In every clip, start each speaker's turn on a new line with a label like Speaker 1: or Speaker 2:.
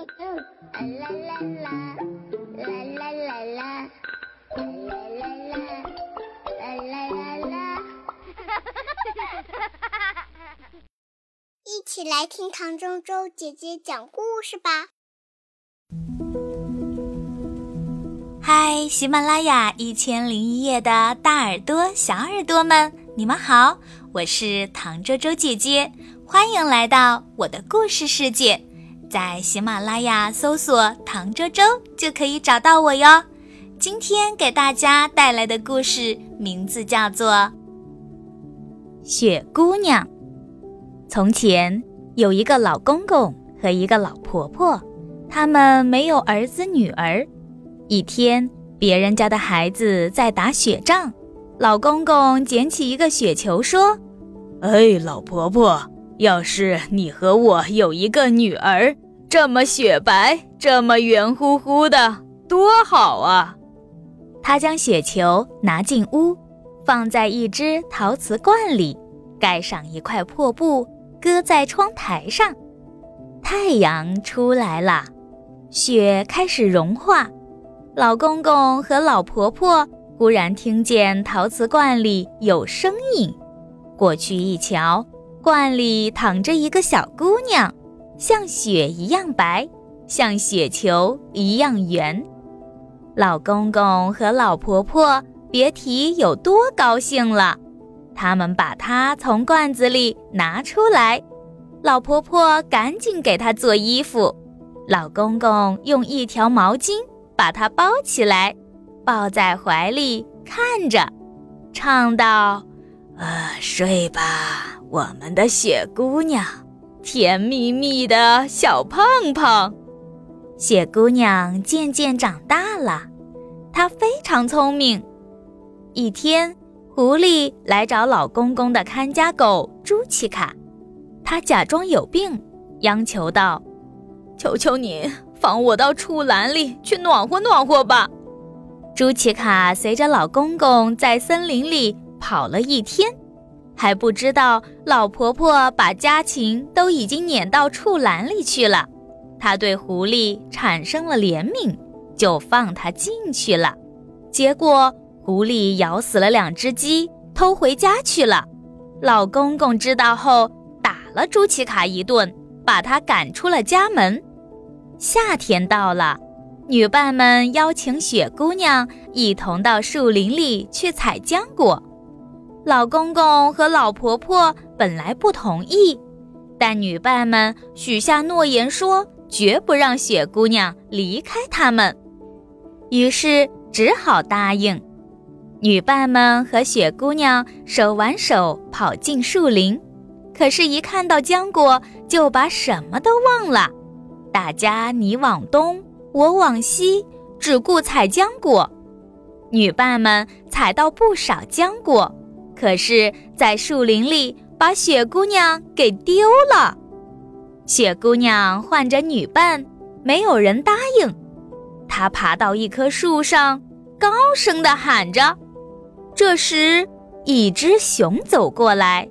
Speaker 1: 啦啦啦啦，啦啦啦啦，啦啦啦啦，啦啦。一起来听唐周周姐姐讲故事吧。
Speaker 2: 嗨，喜马拉雅一千零一夜的大耳朵、小耳朵们，你们好，我是唐周周姐姐，欢迎来到我的故事世界。在喜马拉雅搜索“唐周周”就可以找到我哟。今天给大家带来的故事名字叫做《雪姑娘》。从前有一个老公公和一个老婆婆，他们没有儿子女儿。一天，别人家的孩子在打雪仗，老公公捡起一个雪球说：“
Speaker 3: 哎，老婆婆。”要是你和我有一个女儿，这么雪白，这么圆乎乎的，多好啊！
Speaker 2: 他将雪球拿进屋，放在一只陶瓷罐里，盖上一块破布，搁在窗台上。太阳出来了，雪开始融化。老公公和老婆婆忽然听见陶瓷罐里有声音，过去一瞧。罐里躺着一个小姑娘，像雪一样白，像雪球一样圆。老公公和老婆婆别提有多高兴了，他们把她从罐子里拿出来。老婆婆赶紧给她做衣服，老公公用一条毛巾把她包起来，抱在怀里看着，唱道：“
Speaker 3: 啊，睡吧。”我们的雪姑娘，甜蜜蜜的小胖胖。
Speaker 2: 雪姑娘渐渐长大了，她非常聪明。一天，狐狸来找老公公的看家狗朱奇卡，他假装有病，央求道：“
Speaker 3: 求求你放我到畜栏里去暖和暖和吧。”
Speaker 2: 朱奇卡随着老公公在森林里跑了一天。还不知道老婆婆把家禽都已经撵到畜栏里去了，她对狐狸产生了怜悯，就放它进去了。结果狐狸咬死了两只鸡，偷回家去了。老公公知道后，打了朱奇卡一顿，把他赶出了家门。夏天到了，女伴们邀请雪姑娘一同到树林里去采浆果。老公公和老婆婆本来不同意，但女伴们许下诺言，说绝不让雪姑娘离开他们，于是只好答应。女伴们和雪姑娘手挽手跑进树林，可是，一看到浆果，就把什么都忘了。大家你往东，我往西，只顾采浆果。女伴们采到不少浆果。可是，在树林里把雪姑娘给丢了。雪姑娘唤着女伴，没有人答应。她爬到一棵树上，高声地喊着。这时，一只熊走过来，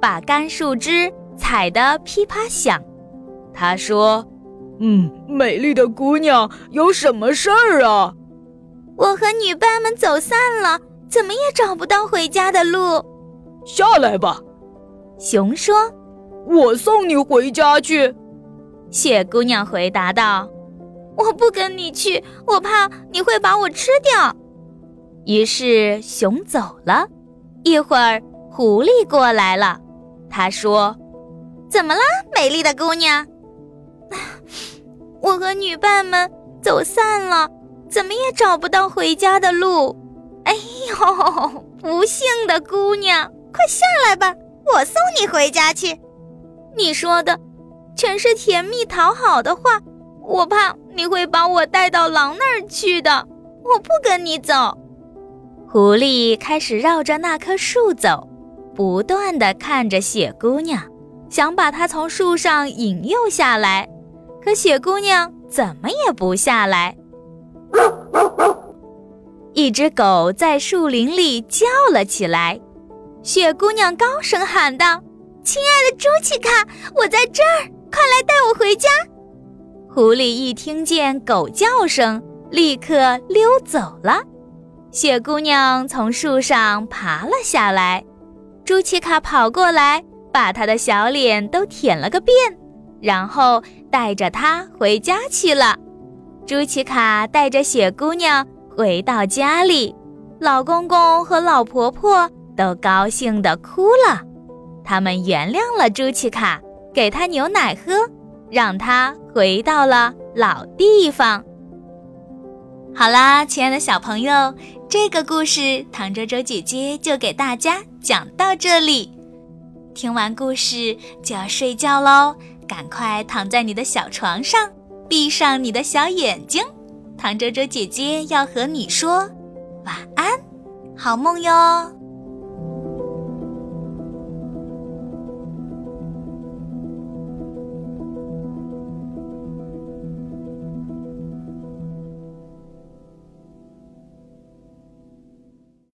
Speaker 2: 把干树枝踩得噼啪响。
Speaker 3: 他说：“嗯，美丽的姑娘，有什么事儿啊？”
Speaker 1: 我和女伴们走散了。怎么也找不到回家的路，
Speaker 3: 下来吧。
Speaker 2: 熊说：“
Speaker 3: 我送你回家去。”
Speaker 2: 雪姑娘回答道：“
Speaker 1: 我不跟你去，我怕你会把我吃掉。”
Speaker 2: 于是熊走了。一会儿，狐狸过来了，他说：“
Speaker 1: 怎么了，美丽的姑娘？我和女伴们走散了，怎么也找不到回家的路。” 哎呦，不幸的姑娘，快下来吧，我送你回家去。你说的全是甜蜜讨好的话，我怕你会把我带到狼那儿去的。我不跟你走。
Speaker 2: 狐狸开始绕着那棵树走，不断的看着雪姑娘，想把她从树上引诱下来，可雪姑娘怎么也不下来。一只狗在树林里叫了起来，雪姑娘高声喊道：“亲爱的朱奇卡，我在这儿，快来带我回家！”狐狸一听见狗叫声，立刻溜走了。雪姑娘从树上爬了下来，朱奇卡跑过来，把她的小脸都舔了个遍，然后带着她回家去了。朱奇卡带着雪姑娘回到家里，老公公和老婆婆都高兴地哭了，他们原谅了朱奇卡，给她牛奶喝。让他回到了老地方。好啦，亲爱的小朋友，这个故事唐周周姐姐就给大家讲到这里。听完故事就要睡觉喽，赶快躺在你的小床上，闭上你的小眼睛。唐周周姐姐要和你说晚安，好梦哟。